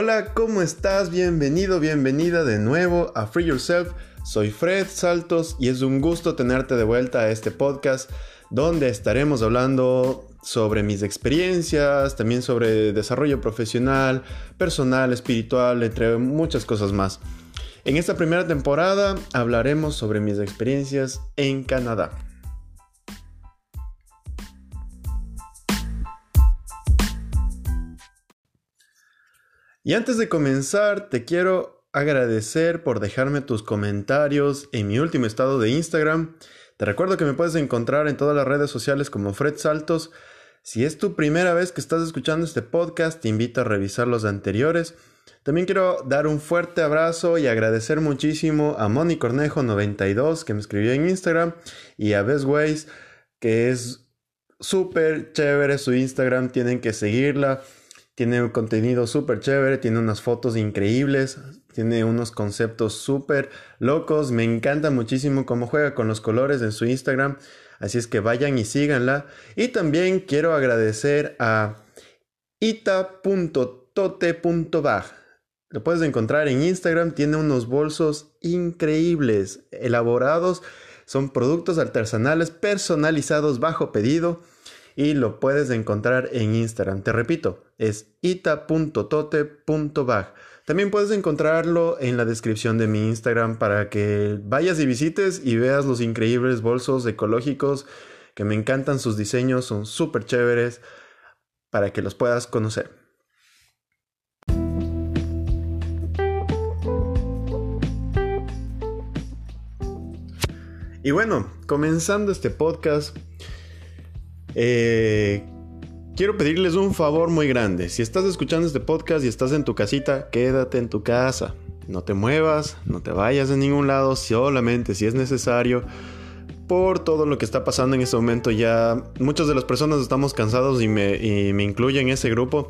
Hola, ¿cómo estás? Bienvenido, bienvenida de nuevo a Free Yourself. Soy Fred Saltos y es un gusto tenerte de vuelta a este podcast donde estaremos hablando sobre mis experiencias, también sobre desarrollo profesional, personal, espiritual, entre muchas cosas más. En esta primera temporada hablaremos sobre mis experiencias en Canadá. Y antes de comenzar, te quiero agradecer por dejarme tus comentarios en mi último estado de Instagram. Te recuerdo que me puedes encontrar en todas las redes sociales como Fred Saltos. Si es tu primera vez que estás escuchando este podcast, te invito a revisar los anteriores. También quiero dar un fuerte abrazo y agradecer muchísimo a Moni Cornejo92 que me escribió en Instagram y a Best Ways que es súper chévere su Instagram, tienen que seguirla. Tiene un contenido súper chévere, tiene unas fotos increíbles, tiene unos conceptos súper locos. Me encanta muchísimo cómo juega con los colores en su Instagram. Así es que vayan y síganla. Y también quiero agradecer a ita.tote.bag. Lo puedes encontrar en Instagram. Tiene unos bolsos increíbles, elaborados. Son productos artesanales personalizados bajo pedido y lo puedes encontrar en Instagram. Te repito, es ita.tote.bag. También puedes encontrarlo en la descripción de mi Instagram para que vayas y visites y veas los increíbles bolsos ecológicos que me encantan sus diseños, son súper chéveres para que los puedas conocer. Y bueno, comenzando este podcast, eh, quiero pedirles un favor muy grande. Si estás escuchando este podcast y estás en tu casita, quédate en tu casa. No te muevas, no te vayas a ningún lado, solamente si es necesario por todo lo que está pasando en este momento. Ya muchas de las personas estamos cansados y me, y me incluyo en ese grupo.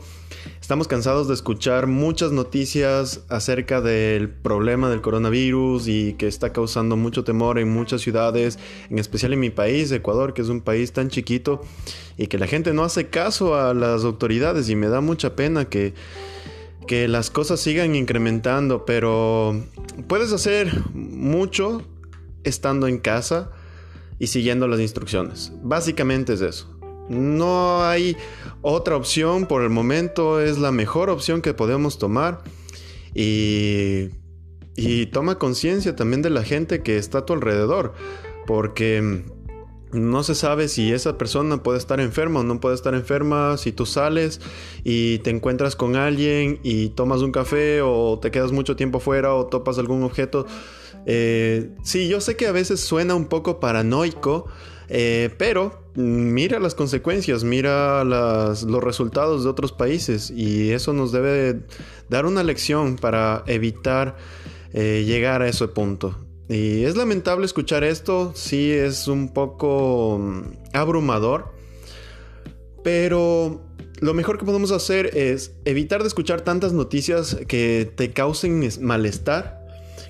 Estamos cansados de escuchar muchas noticias acerca del problema del coronavirus y que está causando mucho temor en muchas ciudades, en especial en mi país, Ecuador, que es un país tan chiquito y que la gente no hace caso a las autoridades y me da mucha pena que que las cosas sigan incrementando, pero puedes hacer mucho estando en casa y siguiendo las instrucciones. Básicamente es eso. No hay otra opción por el momento, es la mejor opción que podemos tomar y, y toma conciencia también de la gente que está a tu alrededor, porque no se sabe si esa persona puede estar enferma o no puede estar enferma. Si tú sales y te encuentras con alguien y tomas un café o te quedas mucho tiempo fuera o topas algún objeto. Eh, sí, yo sé que a veces suena un poco paranoico, eh, pero mira las consecuencias, mira los resultados de otros países y eso nos debe dar una lección para evitar eh, llegar a ese punto. Y es lamentable escuchar esto, sí es un poco mm, abrumador, pero lo mejor que podemos hacer es evitar de escuchar tantas noticias que te causen malestar,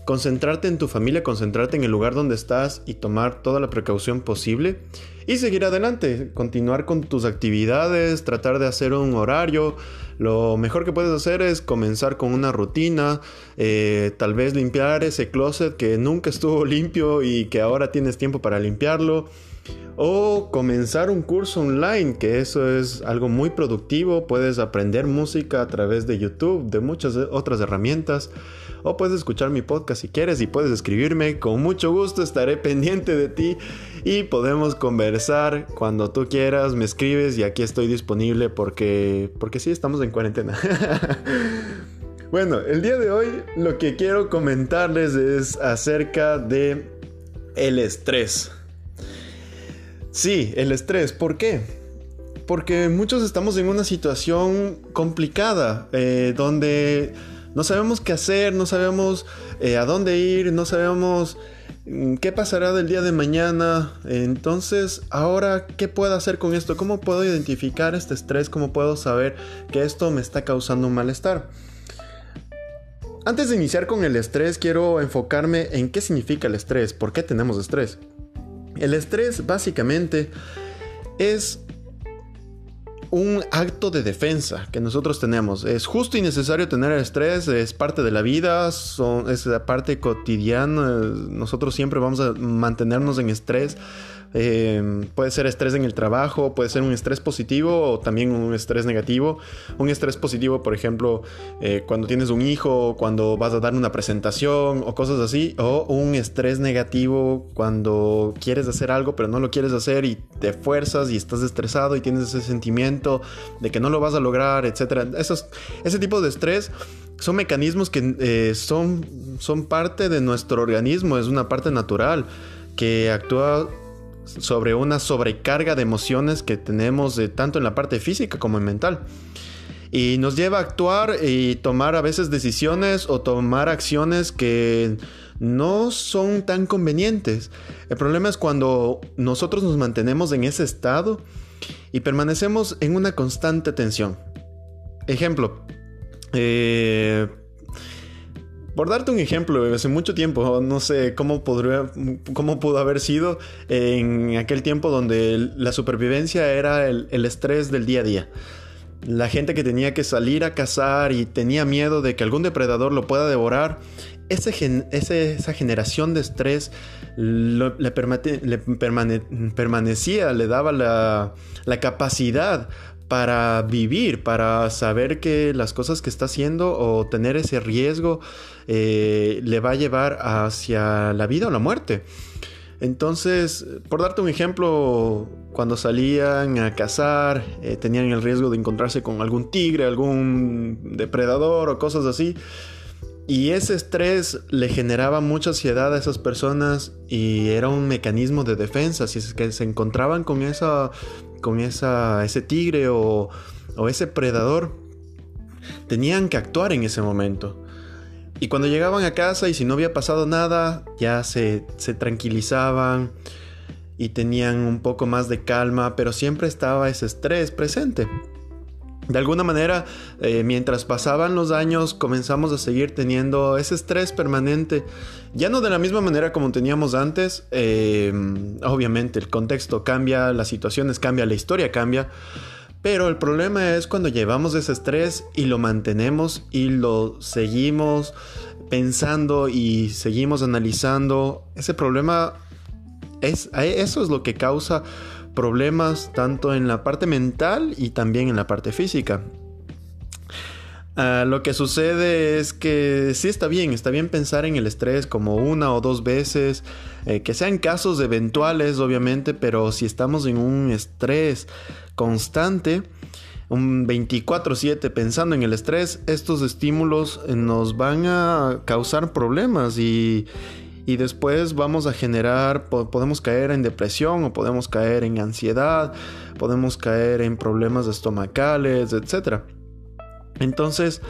concentrarte en tu familia, concentrarte en el lugar donde estás y tomar toda la precaución posible y seguir adelante, continuar con tus actividades, tratar de hacer un horario, lo mejor que puedes hacer es comenzar con una rutina, eh, tal vez limpiar ese closet que nunca estuvo limpio y que ahora tienes tiempo para limpiarlo. O comenzar un curso online, que eso es algo muy productivo. Puedes aprender música a través de YouTube, de muchas otras herramientas. O puedes escuchar mi podcast si quieres y puedes escribirme. Con mucho gusto estaré pendiente de ti y podemos conversar cuando tú quieras. Me escribes y aquí estoy disponible porque, porque sí, estamos en cuarentena. bueno, el día de hoy lo que quiero comentarles es acerca de el estrés. Sí, el estrés. ¿Por qué? Porque muchos estamos en una situación complicada, eh, donde no sabemos qué hacer, no sabemos eh, a dónde ir, no sabemos mm, qué pasará del día de mañana. Entonces, ahora, ¿qué puedo hacer con esto? ¿Cómo puedo identificar este estrés? ¿Cómo puedo saber que esto me está causando un malestar? Antes de iniciar con el estrés, quiero enfocarme en qué significa el estrés, por qué tenemos estrés. El estrés básicamente es un acto de defensa que nosotros tenemos. Es justo y necesario tener estrés, es parte de la vida, es la parte cotidiana. Nosotros siempre vamos a mantenernos en estrés eh, puede ser estrés en el trabajo, puede ser un estrés positivo o también un estrés negativo. Un estrés positivo, por ejemplo, eh, cuando tienes un hijo, cuando vas a dar una presentación o cosas así. O un estrés negativo cuando quieres hacer algo pero no lo quieres hacer y te fuerzas y estás estresado y tienes ese sentimiento de que no lo vas a lograr, etc. ese tipo de estrés son mecanismos que eh, son, son parte de nuestro organismo, es una parte natural que actúa sobre una sobrecarga de emociones que tenemos tanto en la parte física como en mental. Y nos lleva a actuar y tomar a veces decisiones o tomar acciones que no son tan convenientes. El problema es cuando nosotros nos mantenemos en ese estado y permanecemos en una constante tensión. Ejemplo, eh, por darte un ejemplo, hace mucho tiempo, no sé cómo, podría, cómo pudo haber sido en aquel tiempo donde la supervivencia era el, estrés del día a día. La gente que tenía que salir a cazar y tenía miedo de que algún depredador lo pueda devorar, esa generación de estrés le, permanecía, le daba la capacidad para vivir, para saber que las cosas que está haciendo o tener ese riesgo eh, le va a llevar hacia la vida o la muerte. Entonces, por darte un ejemplo, cuando salían a cazar, eh, tenían el riesgo de encontrarse con algún tigre, algún depredador o cosas así. Y ese estrés le generaba mucha ansiedad a esas personas y era un mecanismo de defensa. Si es que se encontraban con esa con esa, ese tigre o, o ese predador, tenían que actuar en ese momento. Y cuando llegaban a casa y si no había pasado nada, ya se, se, tranquilizaban y tenían un poco más de calma, pero siempre estaba ese estrés presente. De alguna manera, eh, mientras pasaban los años, comenzamos a seguir teniendo ese estrés permanente. Ya no de la misma manera como teníamos antes. Eh, obviamente el contexto cambia, las situaciones cambian, la historia cambia. Pero el problema es cuando llevamos ese estrés y lo mantenemos y lo seguimos pensando y seguimos analizando. Ese problema es eso es lo que causa problemas tanto en la parte mental y también en la parte física. Ah, lo que sucede es que sí está bien, está bien pensar en el estrés como una o dos veces, eh, que sean casos eventuales obviamente, pero si estamos en un estrés constante, un 24/7 pensando en el estrés, estos estímulos nos van a causar problemas y, y después vamos a generar, podemos caer en depresión o podemos caer en ansiedad, podemos caer en problemas estomacales, etc. Entonces,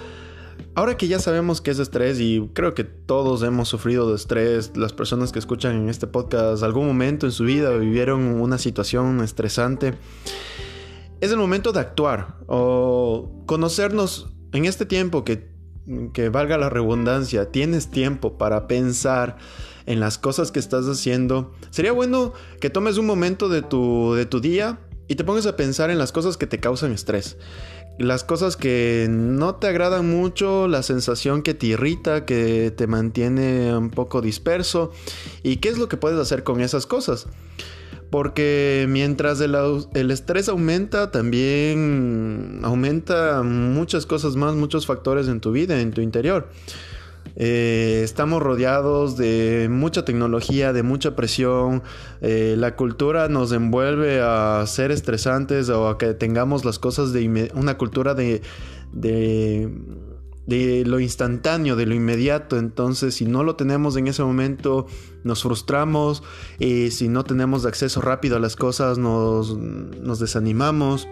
ahora que ya sabemos qué es estrés y creo que todos hemos sufrido de estrés, las personas que escuchan en este podcast algún momento en su vida vivieron una situación estresante, es el momento de actuar o conocernos en este tiempo que que valga la redundancia, tienes tiempo para pensar en las cosas que estás haciendo, sería bueno que tomes un momento de tu, de tu día y te pongas a pensar en las cosas que te causan estrés. Las cosas que no te agradan mucho, la sensación que te irrita, que te mantiene un poco disperso y qué es lo que puedes hacer con esas cosas. Porque mientras el, estrés aumenta, también aumenta muchas cosas más, muchos factores en tu vida, en tu interior. Eh, estamos rodeados de mucha tecnología, de mucha presión. Eh, la cultura nos envuelve a ser estresantes o a que tengamos las cosas de una cultura de de lo instantáneo, de lo inmediato. Entonces, si no lo tenemos en ese momento, nos frustramos. Y si no tenemos acceso rápido a las cosas, nos, nos desanimamos.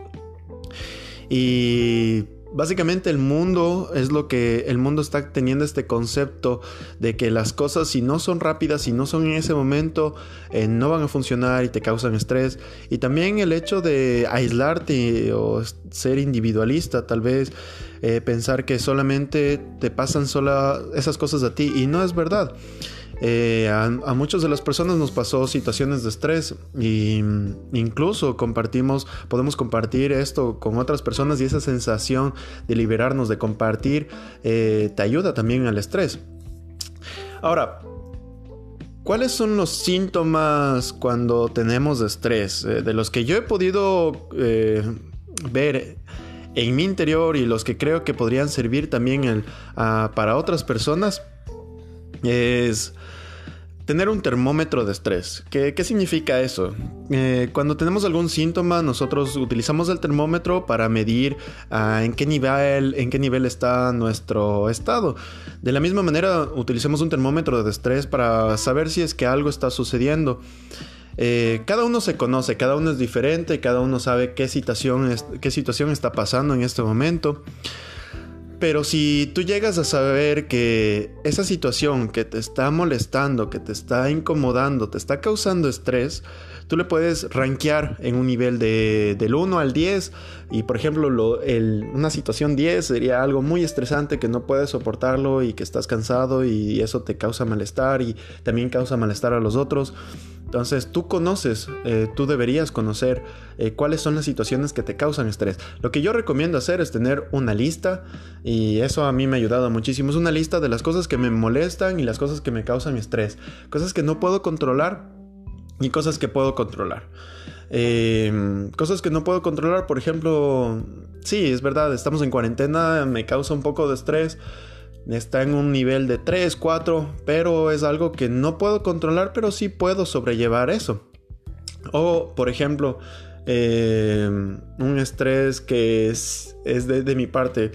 Y básicamente el mundo es lo que el mundo está teniendo este concepto de que las cosas si no son rápidas, si no son en ese momento, eh, no van a funcionar y te causan estrés. Y también el hecho de aislarte o ser individualista, tal vez eh, pensar que solamente te pasan sola esas cosas a ti y no es verdad. Eh, a, muchas de las personas nos pasó situaciones de estrés y incluso compartimos, podemos compartir esto con otras personas y esa sensación de liberarnos, de compartir, eh, te ayuda también al estrés. Ahora, ¿cuáles son los síntomas cuando tenemos estrés? Eh, de los que yo he podido ver en mi interior y los que creo que podrían servir también para otras personas es tener un termómetro de estrés. ¿Qué, significa eso? Eh, cuando tenemos algún síntoma, nosotros utilizamos el termómetro para medir ah, en, qué nivel, en qué nivel está nuestro estado. De la misma manera, utilizamos un termómetro de estrés para saber si es que algo está sucediendo. Eh, cada uno se conoce, cada uno es diferente, cada uno sabe qué situación, qué situación está pasando en este momento. Pero si tú llegas a saber que esa situación que te está molestando, que te está incomodando, te está causando estrés, tú le puedes rankear en un nivel de, del 1 al 10. Y por ejemplo, una situación 10 sería algo muy estresante que no puedes soportarlo y que estás cansado y eso te causa malestar y también causa malestar a los otros. Entonces tú conoces, eh, tú deberías conocer eh, cuáles son las situaciones que te causan estrés. Lo que yo recomiendo hacer es tener una lista y eso a mí me ha ayudado muchísimo. Es una lista de las cosas que me molestan y las cosas que me causan estrés. Cosas que no puedo controlar y cosas que puedo controlar. Eh, cosas que no puedo controlar, por ejemplo, sí, es verdad, estamos en cuarentena, me causa un poco de estrés está en un nivel de 3, 4, pero es algo que no puedo controlar, pero sí puedo sobrellevar eso. O, por ejemplo, eh, un estrés que es, de, mi parte.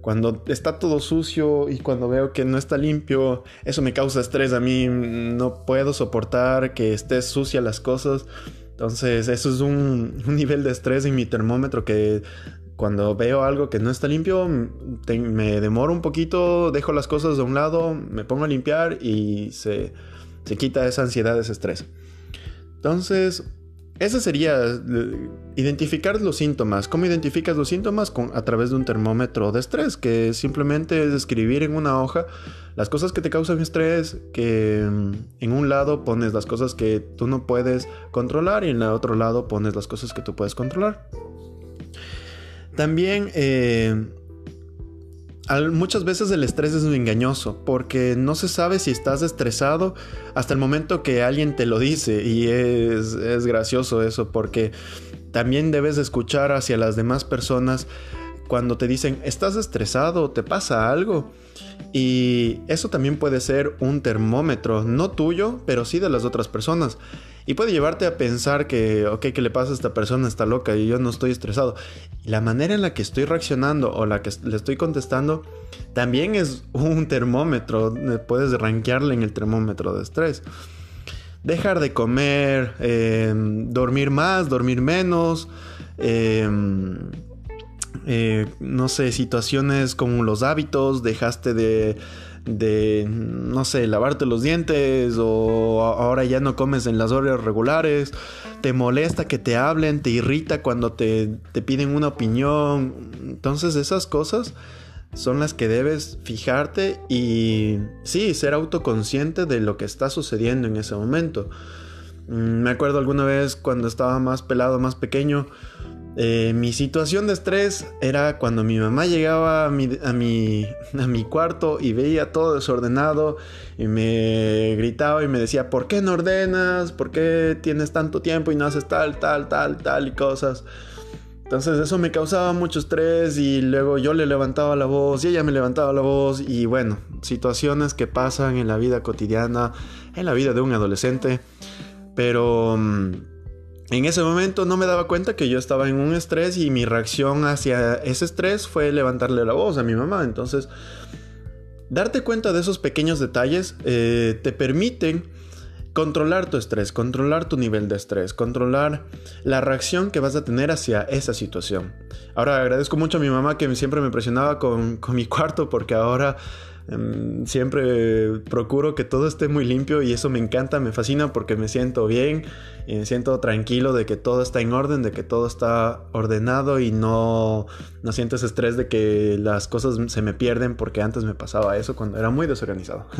Cuando está todo sucio y cuando veo que no está limpio, eso me causa estrés a mí. No puedo soportar que esté sucia las cosas. Entonces, eso es un, un, nivel de estrés en mi termómetro que cuando veo algo que no está limpio, me demoro un poquito, dejo las cosas de un lado, me pongo a limpiar y se, quita esa ansiedad, ese estrés. Entonces, ese sería eh, identificar los síntomas. ¿Cómo identificas los síntomas? a través de un termómetro de estrés, que simplemente es escribir en una hoja las cosas que te causan estrés, que mm, en un lado pones las cosas que tú no puedes controlar y en el otro lado pones las cosas que tú puedes controlar. También eh, muchas veces el estrés es engañoso porque no se sabe si estás estresado hasta el momento que alguien te lo dice y es, es gracioso eso porque también debes escuchar hacia las demás personas cuando te dicen estás estresado, te pasa algo. Y eso también puede ser un termómetro, no tuyo, pero sí de las otras personas. Y puede llevarte a pensar que, ok, ¿qué le pasa a esta persona? Está loca y yo no estoy estresado. La manera en la que estoy reaccionando o la que le estoy contestando también es un termómetro. Puedes rankearle en el termómetro de estrés. Dejar de comer, em, dormir más, dormir menos. Em, eh, no sé, situaciones como los hábitos, dejaste de de, no sé, lavarte los dientes o ahora ya no comes en las horas regulares, te molesta que te hablen, te irrita cuando te, te piden una opinión. Entonces esas cosas son las que debes fijarte y sí, ser autoconsciente de lo que está sucediendo en ese momento. Mm, me acuerdo alguna vez cuando estaba más pelado, más pequeño, eh, mi situación de estrés era cuando mi mamá llegaba a mi, a, mi, a mi, cuarto y veía todo desordenado y me gritaba y me decía, ¿por qué no ordenas? ¿Por qué tienes tanto tiempo y no haces tal, tal, tal, tal y cosas? Entonces eso me causaba mucho estrés y luego yo le levantaba la voz y ella me levantaba la voz y bueno, situaciones que pasan en la vida cotidiana, en la vida de un adolescente, pero... En ese momento no me daba cuenta que yo estaba en un estrés y mi reacción hacia ese estrés fue levantarle la voz a mi mamá. Entonces, darte cuenta de esos pequeños detalles eh, te permiten controlar tu estrés, controlar tu nivel de estrés, controlar la reacción que vas a tener hacia esa situación. Ahora agradezco mucho a mi mamá que siempre me presionaba con, con mi cuarto porque ahora Em, siempre procuro que todo esté muy limpio y eso me encanta, me fascina porque me siento bien y me siento tranquilo de que todo está en orden, de que todo está ordenado y no, no siento ese estrés de que las cosas se me pierden porque antes me pasaba eso cuando era muy desorganizado.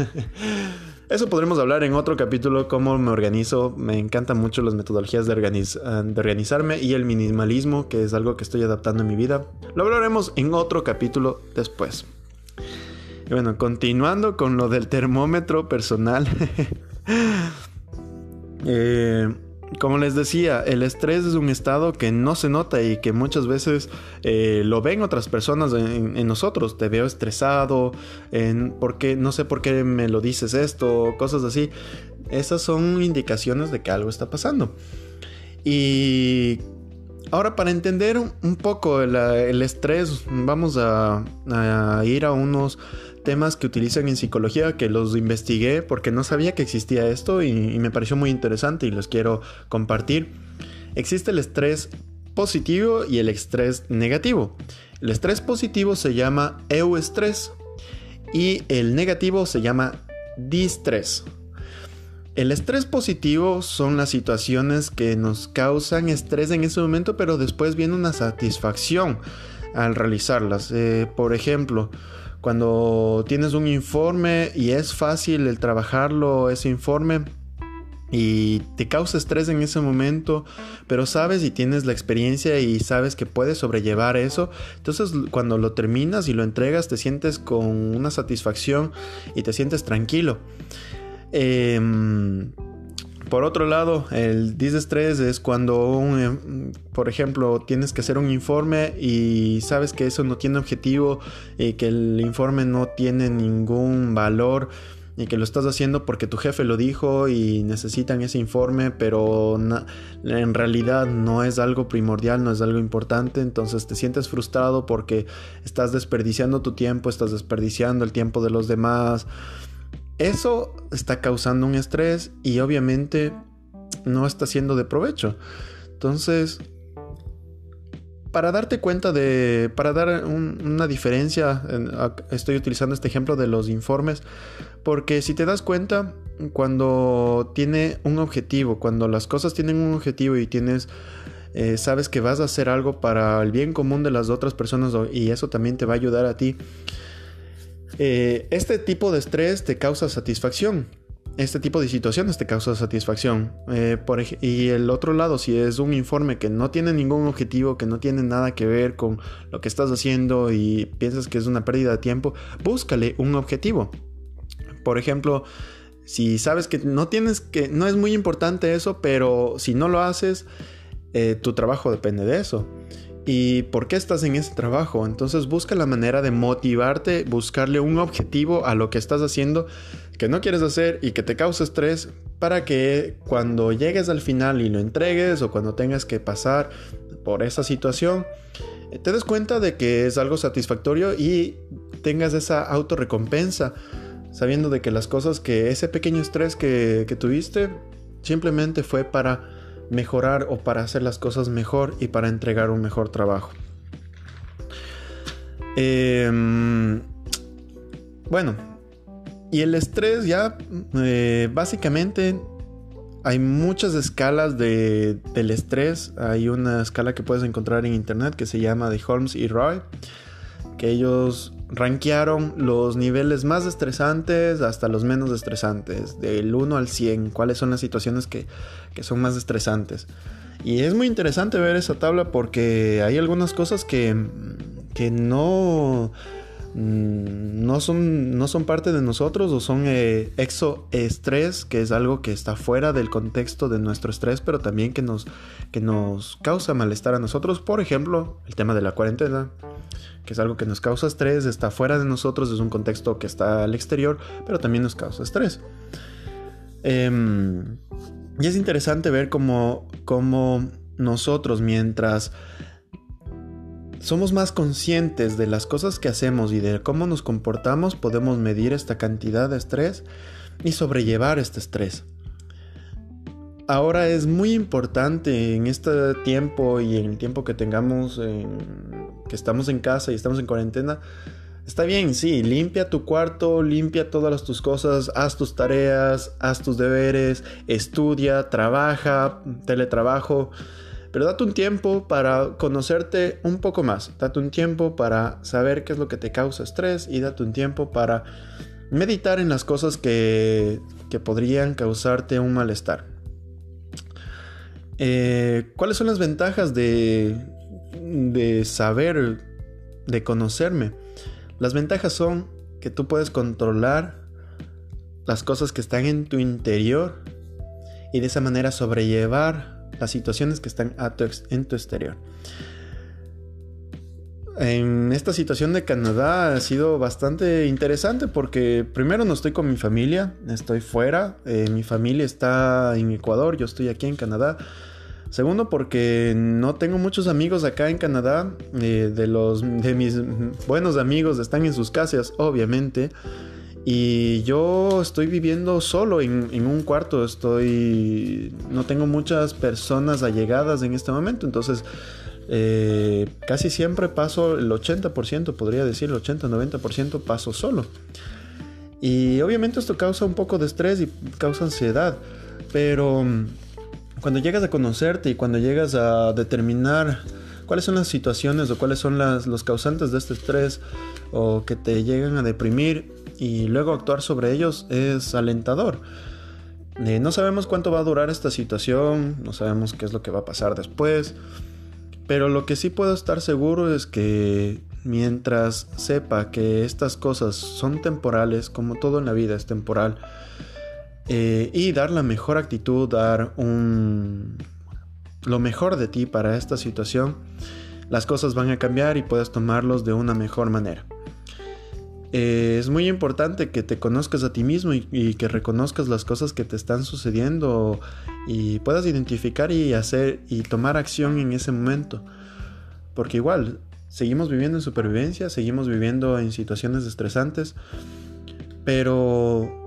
Eso podremos hablar en otro capítulo, cómo me organizo. Me encantan mucho las metodologías de, de, organizarme y el minimalismo, que es algo que estoy adaptando en mi vida. Lo hablaremos en otro capítulo después. Bueno, continuando con lo del termómetro personal. eh, como les decía, el estrés es un estado que no se nota y que muchas veces eh, lo ven otras personas en, nosotros. Te veo estresado, en porque, no sé por qué me lo dices esto, cosas así. Esas son indicaciones de que algo está pasando. Y ahora para entender un poco el, estrés, vamos a ir a unos temas que utilizan en psicología que los investigué porque no sabía que existía esto y, me pareció muy interesante y los quiero compartir. Existe el estrés positivo y el estrés negativo. El estrés positivo se llama eustrés y el negativo se llama distrés. El estrés positivo son las situaciones que nos causan estrés en ese momento, pero después viene una satisfacción al realizarlas. Eh, por ejemplo, cuando tienes un informe y es fácil el trabajarlo, ese informe, y te causa estrés en ese momento, pero sabes y tienes la experiencia y sabes que puedes sobrellevar eso, entonces cuando lo terminas y lo entregas te sientes con una satisfacción y te sientes tranquilo. Eh, por otro lado, el disestrés es cuando, em, por ejemplo, tienes que hacer un informe y sabes que eso no tiene objetivo y que el informe no tiene ningún valor y que lo estás haciendo porque tu jefe lo dijo y necesitan ese informe, pero en realidad no es algo primordial, no es algo importante, entonces te sientes frustrado porque estás desperdiciando tu tiempo, estás desperdiciando el tiempo de los demás. Eso está causando un estrés y obviamente no está siendo de provecho. Entonces, para darte cuenta de, para dar una diferencia, estoy utilizando este ejemplo de los informes, porque si te das cuenta, cuando tiene un objetivo, cuando las cosas tienen un objetivo y tienes, eh, sabes que vas a hacer algo para el bien común de las otras personas y eso también te va a ayudar a ti, eh, este tipo de estrés te causa satisfacción. Este tipo de situaciones te causa satisfacción. Eh, y el otro lado, si es un informe que no tiene ningún objetivo, que no tiene nada que ver con lo que estás haciendo y piensas que es una pérdida de tiempo, búscale un objetivo. Por ejemplo, si sabes que no tienes que, no es muy importante eso, pero si no lo haces, eh, tu trabajo depende de eso y por qué estás en ese trabajo. Entonces busca la manera de motivarte, buscarle un objetivo a lo que estás haciendo que no quieres hacer y que te causa estrés para que cuando llegues al final y lo entregues o cuando tengas que pasar por esa situación, te des cuenta de que es algo satisfactorio y tengas esa autorrecompensa, sabiendo de que las cosas que ese pequeño estrés que, que tuviste simplemente fue para mejorar o para hacer las cosas mejor y para entregar un mejor trabajo. Em, bueno, y el estrés ya eh, básicamente hay muchas escalas de, del estrés. Hay una escala que puedes encontrar en internet que se llama de Holmes y Roy, que ellos rankearon los niveles más estresantes hasta los menos estresantes, del 1 al 100, cuáles son las situaciones que, son más estresantes. Y es muy interesante ver esa tabla porque hay algunas cosas que, que no, no, son, no son parte de nosotros o son eh, exoestrés, que es algo que está fuera del contexto de nuestro estrés, pero también que nos, que nos causa malestar a nosotros. Por ejemplo, el tema de la cuarentena que es algo que nos causa estrés, está fuera de nosotros, es un contexto que está al exterior, pero también nos causa estrés. Em, y es interesante ver cómo, cómo nosotros, mientras somos más conscientes de las cosas que hacemos y de cómo nos comportamos, podemos medir esta cantidad de estrés y sobrellevar este estrés. Ahora es muy importante en este tiempo y en el tiempo que tengamos, que estamos en casa y estamos en cuarentena, Está bien, sí, limpia tu cuarto, limpia todas tus cosas, haz tus tareas, haz tus deberes, estudia, trabaja, teletrabajo, pero date un tiempo para conocerte un poco más, date un tiempo para saber qué es lo que te causa estrés y date un tiempo para meditar en las cosas que, que podrían causarte un malestar. Eh, ¿Cuáles son las ventajas de, de saber, de conocerme? Las ventajas son que tú puedes controlar las cosas que están en tu interior y de esa manera sobrellevar las situaciones que están en tu exterior. En esta situación de Canadá ha sido bastante interesante porque primero no estoy con mi familia, estoy fuera, eh, mi familia está en Ecuador, yo estoy aquí en Canadá. Segundo porque no tengo muchos amigos acá en Canadá, eh, de los de mis buenos amigos están en sus casas, obviamente. Y yo estoy viviendo solo en, un cuarto, estoy... No tengo muchas personas allegadas en este momento, entonces eh, casi siempre paso el 80%, podría decir el 80-90% paso solo. Y obviamente esto causa un poco de estrés y causa ansiedad, pero mm, cuando llegas a conocerte y cuando llegas a determinar cuáles son las situaciones o cuáles son los causantes de este estrés o que te llegan a deprimir, y luego actuar sobre ellos es alentador. Eh, no sabemos cuánto va a durar esta situación, no sabemos qué es lo que va a pasar después, pero lo que sí puedo estar seguro es que mientras sepa que estas cosas son temporales, como todo en la vida es temporal, eh, y dar la mejor actitud, dar un, lo mejor de ti para esta situación, las cosas van a cambiar y puedes tomarlos de una mejor manera. Eh, es muy importante que te conozcas a ti mismo y, que reconozcas las cosas que te están sucediendo y puedas identificar y hacer y tomar acción en ese momento. Porque igual, seguimos viviendo en supervivencia, seguimos viviendo en situaciones estresantes, pero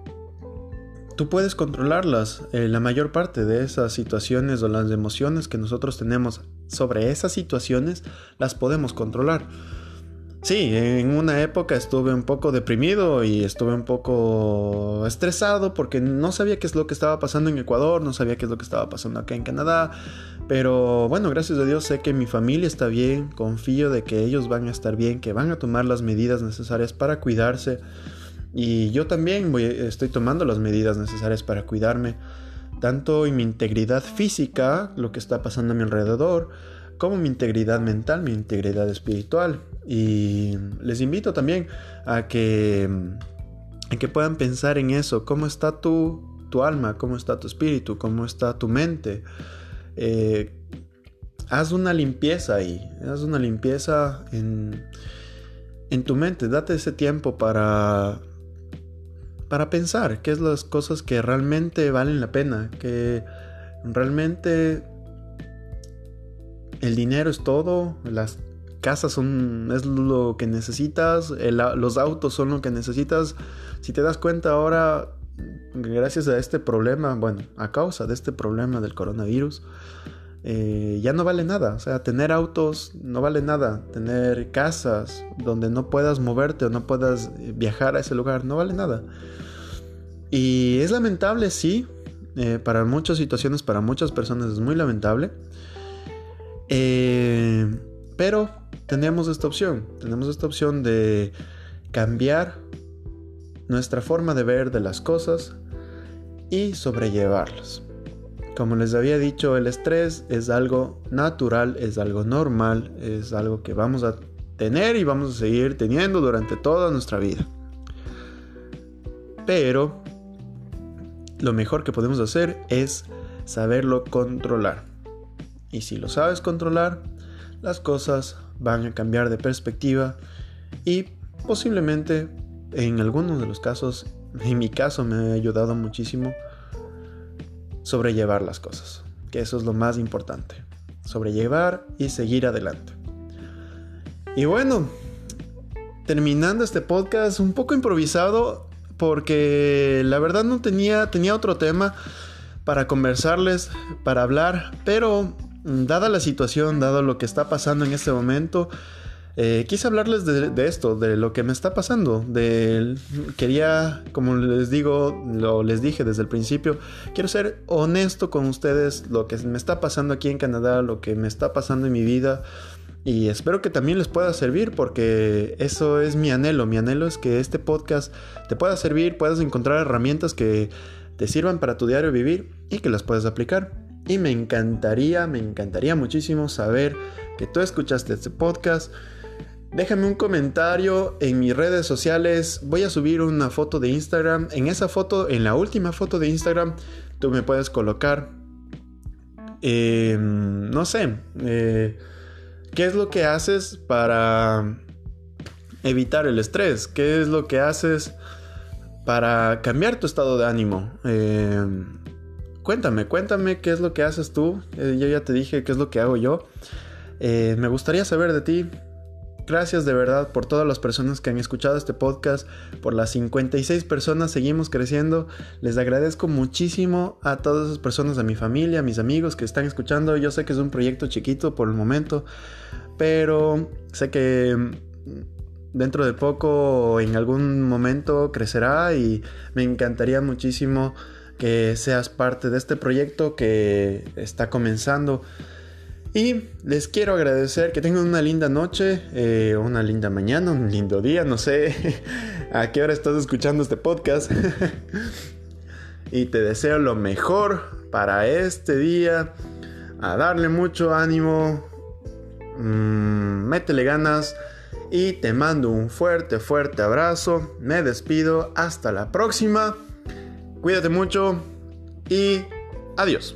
tú puedes controlarlas. Eh, la mayor parte de esas situaciones o las emociones que nosotros tenemos sobre esas situaciones las podemos controlar. Sí, en una época estuve un poco deprimido y estuve un poco estresado porque no sabía qué es lo que estaba pasando en Ecuador, no sabía qué es lo que estaba pasando acá en Canadá, pero bueno, gracias a Dios sé que mi familia está bien, confío de que ellos van a estar bien, que van a tomar las medidas necesarias para cuidarse y yo también estoy tomando las medidas necesarias para cuidarme, tanto en mi integridad física, lo que está pasando a mi alrededor, como mi integridad mental, mi integridad espiritual. Y les invito también a que, que puedan pensar en eso, cómo está tu, tu alma, cómo está tu espíritu, cómo está tu mente. Eh, haz una limpieza ahí, haz una limpieza en, en tu mente, date ese tiempo para, para pensar qué es las cosas que realmente valen la pena, que realmente el dinero es todo, las casas son es lo que necesitas, los autos son lo que necesitas. Si te das cuenta ahora, gracias a este problema, bueno, a causa de este problema del coronavirus, eh, ya no vale nada. O sea, tener autos no vale nada. Tener casas donde no puedas moverte o no puedas viajar a ese lugar no vale nada. Y es lamentable, sí. Eh, para muchas situaciones, para muchas personas es muy lamentable. Eh, pero tenemos esta opción, tenemos esta opción de cambiar nuestra forma de ver de las cosas y sobrellevarlas. Como les había dicho, el estrés es algo natural, es algo normal, es algo que vamos a tener y vamos a seguir teniendo durante toda nuestra vida. Pero lo mejor que podemos hacer es saberlo controlar. Y si lo sabes controlar, las cosas van a cambiar de perspectiva y posiblemente en algunos de los casos, en mi caso me ha ayudado muchísimo sobrellevar las cosas, que eso es lo más importante, sobrellevar y seguir adelante. Y bueno, terminando este podcast un poco improvisado porque la verdad no tenía tenía otro tema para conversarles, para hablar, pero dada la situación, dado lo que está pasando en este momento, eh, quise hablarles de, esto, de lo que me está pasando. De, quería, como les digo, lo les dije desde el principio, quiero ser honesto con ustedes, lo que me está pasando aquí en Canadá, lo que me está pasando en mi vida. Y espero que también les pueda servir porque eso es mi anhelo. Mi anhelo es que este podcast te pueda servir, puedas encontrar herramientas que te sirvan para tu diario vivir y que las puedas aplicar. Y me encantaría, me encantaría muchísimo saber que tú escuchaste este podcast. Déjame un comentario en mis redes sociales. Voy a subir una foto de Instagram. En esa foto, en la última foto de Instagram, tú me puedes colocar, eh, no sé, eh, ¿Qué es lo que haces para evitar el estrés? ¿Qué es lo que haces para cambiar tu estado de ánimo? Eh, cuéntame, cuéntame qué es lo que haces tú. Eh, yo ya te dije qué es lo que hago yo. Eh, me gustaría saber de ti. Gracias de verdad por todas las personas que han escuchado este podcast, por las 56 personas, seguimos creciendo. Les agradezco muchísimo a todas esas personas, a mi familia, a mis amigos que están escuchando. Yo sé que es un proyecto chiquito por el momento, pero sé que dentro de poco, en algún momento, crecerá y me encantaría muchísimo que seas parte de este proyecto que está comenzando. Y les quiero agradecer que tengan una linda noche, eh, una linda mañana, un lindo día, no sé a qué hora estás escuchando este podcast. y te deseo lo mejor para este día, a darle mucho ánimo, mmm, métele ganas y te mando un fuerte, fuerte abrazo. Me despido, hasta la próxima. Cuídate mucho y adiós.